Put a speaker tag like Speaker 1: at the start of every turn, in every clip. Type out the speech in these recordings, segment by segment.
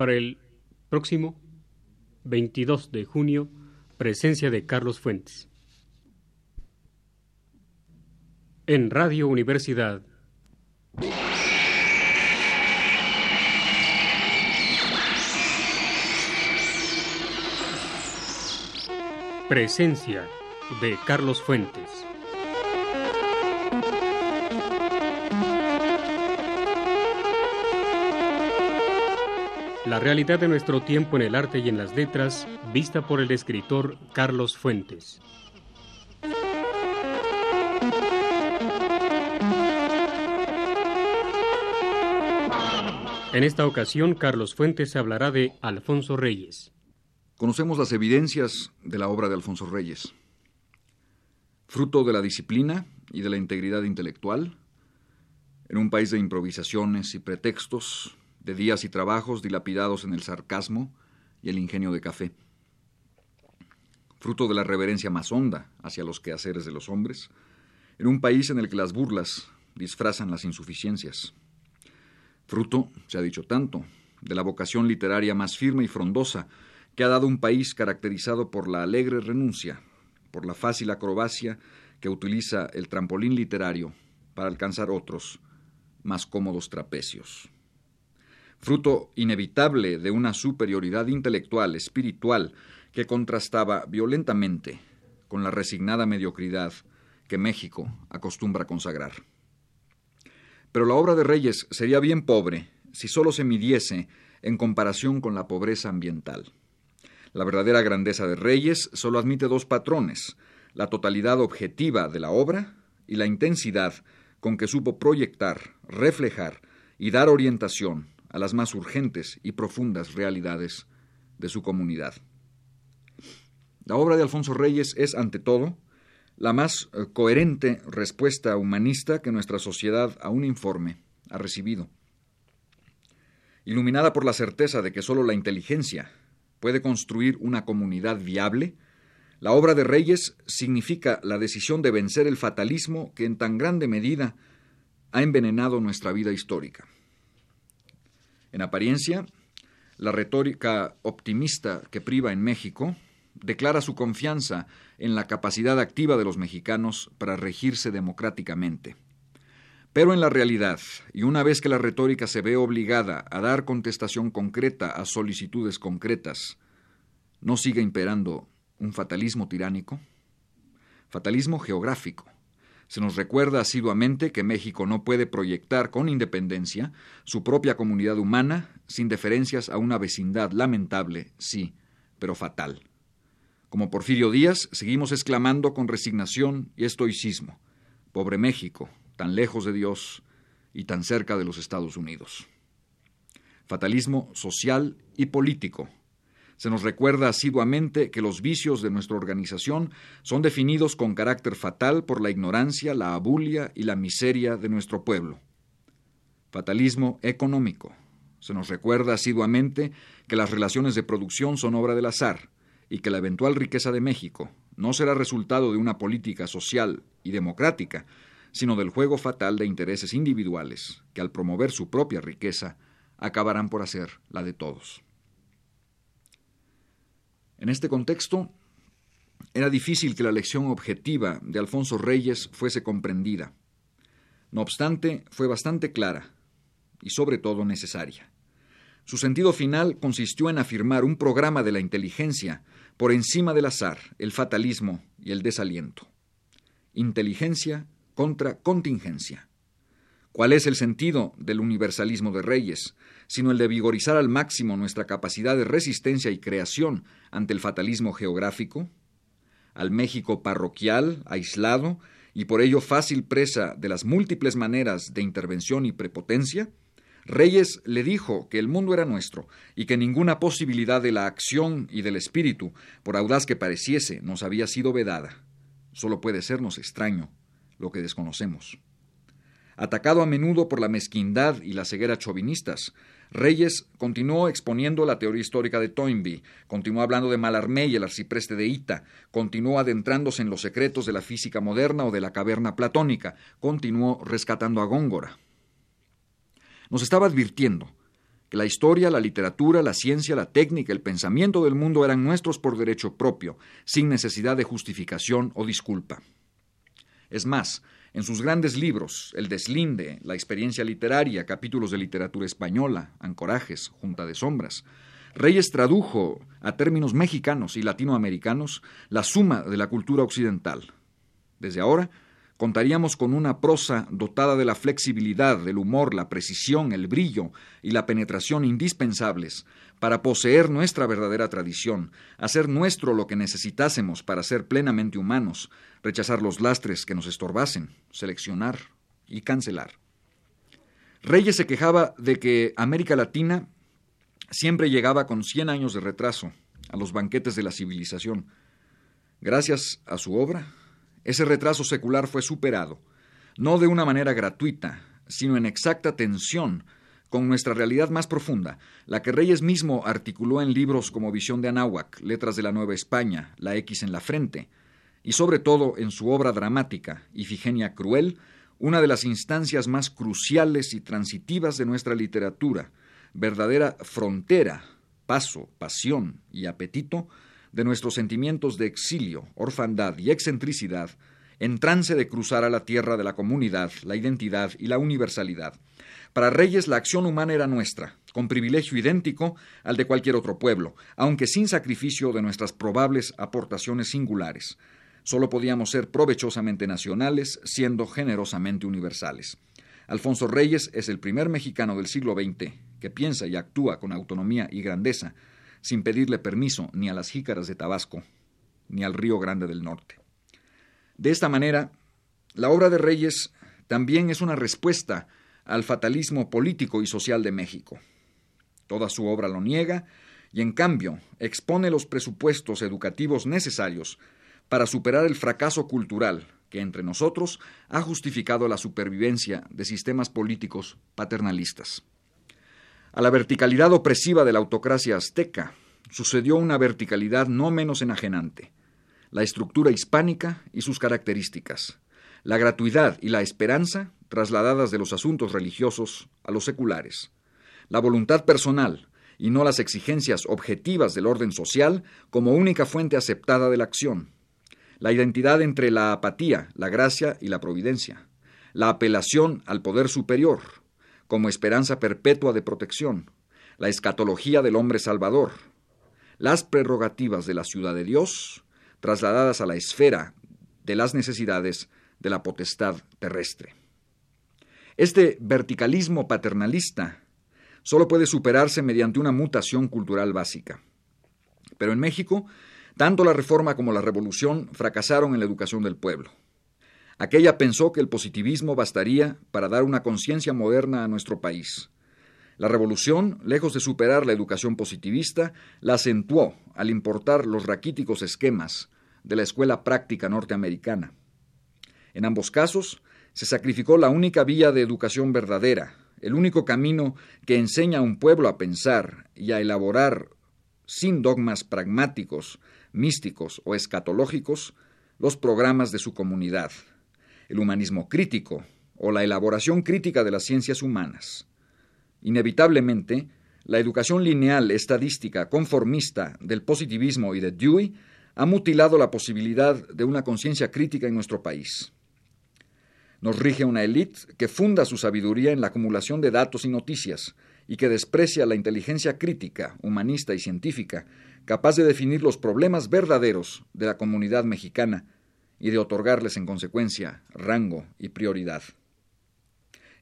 Speaker 1: Para el próximo 22 de junio, presencia de Carlos Fuentes. En Radio Universidad. Presencia de Carlos Fuentes. La realidad de nuestro tiempo en el arte y en las letras, vista por el escritor Carlos Fuentes. En esta ocasión, Carlos Fuentes hablará de Alfonso Reyes.
Speaker 2: Conocemos las evidencias de la obra de Alfonso Reyes. Fruto de la disciplina y de la integridad intelectual, en un país de improvisaciones y pretextos, de días y trabajos dilapidados en el sarcasmo y el ingenio de café. Fruto de la reverencia más honda hacia los quehaceres de los hombres, en un país en el que las burlas disfrazan las insuficiencias. Fruto, se ha dicho tanto, de la vocación literaria más firme y frondosa que ha dado un país caracterizado por la alegre renuncia, por la fácil acrobacia que utiliza el trampolín literario para alcanzar otros, más cómodos trapecios fruto inevitable de una superioridad intelectual, espiritual, que contrastaba violentamente con la resignada mediocridad que México acostumbra consagrar. Pero la obra de Reyes sería bien pobre si solo se midiese en comparación con la pobreza ambiental. La verdadera grandeza de Reyes solo admite dos patrones, la totalidad objetiva de la obra y la intensidad con que supo proyectar, reflejar y dar orientación a las más urgentes y profundas realidades de su comunidad. La obra de Alfonso Reyes es, ante todo, la más eh, coherente respuesta humanista que nuestra sociedad a un informe ha recibido. Iluminada por la certeza de que sólo la inteligencia puede construir una comunidad viable, la obra de Reyes significa la decisión de vencer el fatalismo que en tan grande medida ha envenenado nuestra vida histórica. En apariencia, la retórica optimista que priva en México declara su confianza en la capacidad activa de los mexicanos para regirse democráticamente. Pero en la realidad, y una vez que la retórica se ve obligada a dar contestación concreta a solicitudes concretas, ¿no sigue imperando un fatalismo tiránico? Fatalismo geográfico, se nos recuerda asiduamente que México no puede proyectar con independencia su propia comunidad humana sin deferencias a una vecindad lamentable, sí, pero fatal. Como Porfirio Díaz, seguimos exclamando con resignación y estoicismo, pobre México, tan lejos de Dios y tan cerca de los Estados Unidos. Fatalismo social y político, se nos recuerda asiduamente que los vicios de nuestra organización son definidos con carácter fatal por la ignorancia, la abulia y la miseria de nuestro pueblo. Fatalismo económico. Se nos recuerda asiduamente que las relaciones de producción son obra del azar y que la eventual riqueza de México no será resultado de una política social y democrática, sino del juego fatal de intereses individuales que al promover su propia riqueza acabarán por hacer la de todos. En este contexto, era difícil que la lección objetiva de Alfonso Reyes fuese comprendida. No obstante, fue bastante clara y sobre todo necesaria. Su sentido final consistió en afirmar un programa de la inteligencia por encima del azar, el fatalismo y el desaliento. Inteligencia contra contingencia. ¿Cuál es el sentido del universalismo de Reyes? Sino el de vigorizar al máximo nuestra capacidad de resistencia y creación ante el fatalismo geográfico, al México parroquial, aislado y por ello fácil presa de las múltiples maneras de intervención y prepotencia, Reyes le dijo que el mundo era nuestro y que ninguna posibilidad de la acción y del espíritu, por audaz que pareciese, nos había sido vedada. Solo puede sernos extraño lo que desconocemos. Atacado a menudo por la mezquindad y la ceguera chauvinistas, Reyes continuó exponiendo la teoría histórica de Toynbee, continuó hablando de Mallarmé y el arcipreste de Ita, continuó adentrándose en los secretos de la física moderna o de la caverna platónica, continuó rescatando a Góngora. Nos estaba advirtiendo que la historia, la literatura, la ciencia, la técnica, el pensamiento del mundo eran nuestros por derecho propio, sin necesidad de justificación o disculpa. Es más, en sus grandes libros, El deslinde, La experiencia literaria, capítulos de literatura española, Ancorajes, Junta de Sombras, Reyes tradujo a términos mexicanos y latinoamericanos la suma de la cultura occidental. Desde ahora, contaríamos con una prosa dotada de la flexibilidad, del humor, la precisión, el brillo y la penetración indispensables para poseer nuestra verdadera tradición, hacer nuestro lo que necesitásemos para ser plenamente humanos, rechazar los lastres que nos estorbasen, seleccionar y cancelar. Reyes se quejaba de que América Latina siempre llegaba con cien años de retraso a los banquetes de la civilización. Gracias a su obra, ese retraso secular fue superado, no de una manera gratuita, sino en exacta tensión con nuestra realidad más profunda, la que Reyes mismo articuló en libros como Visión de Anáhuac, Letras de la Nueva España, La X en la Frente, y sobre todo en su obra dramática, Ifigenia Cruel, una de las instancias más cruciales y transitivas de nuestra literatura, verdadera frontera, paso, pasión y apetito de nuestros sentimientos de exilio, orfandad y excentricidad, en trance de cruzar a la tierra de la comunidad, la identidad y la universalidad. Para Reyes la acción humana era nuestra, con privilegio idéntico al de cualquier otro pueblo, aunque sin sacrificio de nuestras probables aportaciones singulares. Solo podíamos ser provechosamente nacionales, siendo generosamente universales. Alfonso Reyes es el primer mexicano del siglo XX que piensa y actúa con autonomía y grandeza, sin pedirle permiso ni a las jícaras de Tabasco, ni al Río Grande del Norte. De esta manera, la obra de Reyes también es una respuesta al fatalismo político y social de México. Toda su obra lo niega y, en cambio, expone los presupuestos educativos necesarios para superar el fracaso cultural que entre nosotros ha justificado la supervivencia de sistemas políticos paternalistas. A la verticalidad opresiva de la autocracia azteca sucedió una verticalidad no menos enajenante, la estructura hispánica y sus características, la gratuidad y la esperanza trasladadas de los asuntos religiosos a los seculares, la voluntad personal y no las exigencias objetivas del orden social como única fuente aceptada de la acción, la identidad entre la apatía, la gracia y la providencia, la apelación al poder superior, como esperanza perpetua de protección, la escatología del hombre salvador, las prerrogativas de la ciudad de Dios, trasladadas a la esfera de las necesidades de la potestad terrestre. Este verticalismo paternalista solo puede superarse mediante una mutación cultural básica. Pero en México tanto la reforma como la revolución fracasaron en la educación del pueblo. Aquella pensó que el positivismo bastaría para dar una conciencia moderna a nuestro país. La revolución, lejos de superar la educación positivista, la acentuó al importar los raquíticos esquemas de la escuela práctica norteamericana. En ambos casos, se sacrificó la única vía de educación verdadera, el único camino que enseña a un pueblo a pensar y a elaborar sin dogmas pragmáticos místicos o escatológicos los programas de su comunidad, el humanismo crítico o la elaboración crítica de las ciencias humanas. Inevitablemente, la educación lineal, estadística, conformista del positivismo y de Dewey ha mutilado la posibilidad de una conciencia crítica en nuestro país. Nos rige una élite que funda su sabiduría en la acumulación de datos y noticias y que desprecia la inteligencia crítica, humanista y científica capaz de definir los problemas verdaderos de la comunidad mexicana y de otorgarles en consecuencia rango y prioridad.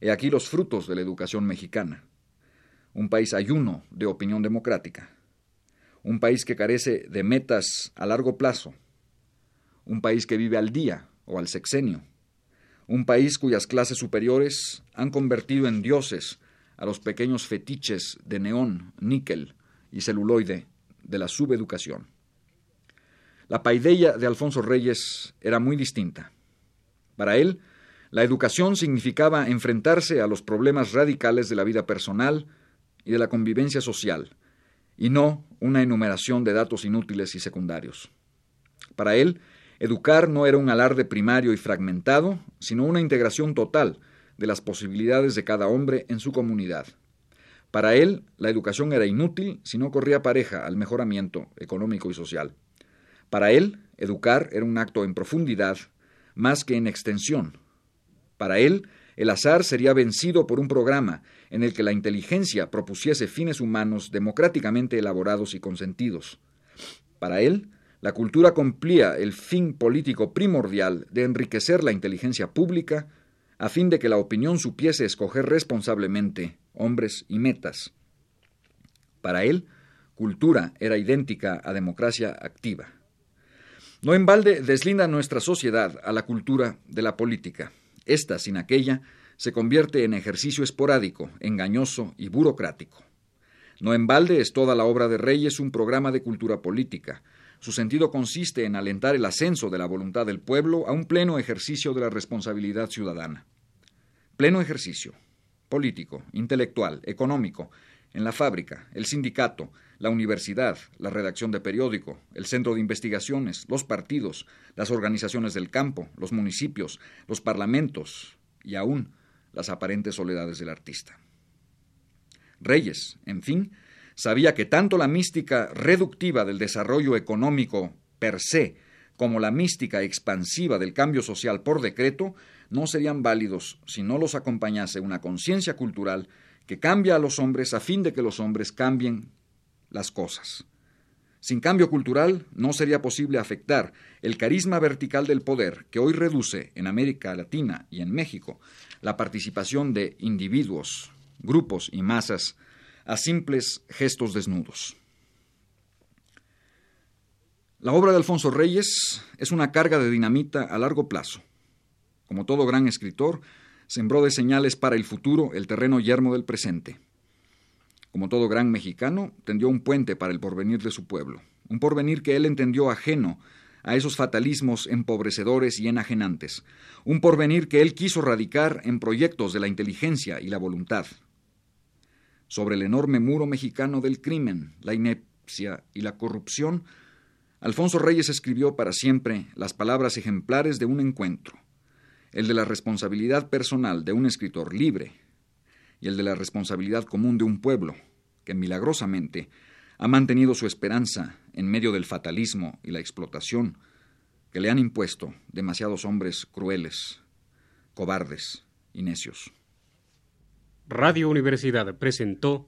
Speaker 2: He aquí los frutos de la educación mexicana. Un país ayuno de opinión democrática. Un país que carece de metas a largo plazo. Un país que vive al día o al sexenio. Un país cuyas clases superiores han convertido en dioses a los pequeños fetiches de neón, níquel y celuloide de la subeducación. La paideia de Alfonso Reyes era muy distinta. Para él, la educación significaba enfrentarse a los problemas radicales de la vida personal y de la convivencia social, y no una enumeración de datos inútiles y secundarios. Para él, educar no era un alarde primario y fragmentado, sino una integración total de las posibilidades de cada hombre en su comunidad. Para él, la educación era inútil si no corría pareja al mejoramiento económico y social. Para él, educar era un acto en profundidad más que en extensión. Para él, el azar sería vencido por un programa en el que la inteligencia propusiese fines humanos democráticamente elaborados y consentidos. Para él, la cultura cumplía el fin político primordial de enriquecer la inteligencia pública a fin de que la opinión supiese escoger responsablemente hombres y metas. Para él, cultura era idéntica a democracia activa. No en balde deslinda nuestra sociedad a la cultura de la política. Esta, sin aquella, se convierte en ejercicio esporádico, engañoso y burocrático. No en balde es toda la obra de Reyes un programa de cultura política, su sentido consiste en alentar el ascenso de la voluntad del pueblo a un pleno ejercicio de la responsabilidad ciudadana. Pleno ejercicio político, intelectual, económico, en la fábrica, el sindicato, la universidad, la redacción de periódico, el centro de investigaciones, los partidos, las organizaciones del campo, los municipios, los parlamentos y aún las aparentes soledades del artista. Reyes, en fin, sabía que tanto la mística reductiva del desarrollo económico per se como la mística expansiva del cambio social por decreto no serían válidos si no los acompañase una conciencia cultural que cambia a los hombres a fin de que los hombres cambien las cosas. Sin cambio cultural no sería posible afectar el carisma vertical del poder que hoy reduce en América Latina y en México la participación de individuos, grupos y masas a simples gestos desnudos. La obra de Alfonso Reyes es una carga de dinamita a largo plazo. Como todo gran escritor, sembró de señales para el futuro el terreno yermo del presente. Como todo gran mexicano, tendió un puente para el porvenir de su pueblo, un porvenir que él entendió ajeno a esos fatalismos empobrecedores y enajenantes, un porvenir que él quiso radicar en proyectos de la inteligencia y la voluntad, sobre el enorme muro mexicano del crimen, la inepcia y la corrupción, Alfonso Reyes escribió para siempre las palabras ejemplares de un encuentro, el de la responsabilidad personal de un escritor libre y el de la responsabilidad común de un pueblo que milagrosamente ha mantenido su esperanza en medio del fatalismo y la explotación que le han impuesto demasiados hombres crueles, cobardes y necios.
Speaker 1: Radio Universidad presentó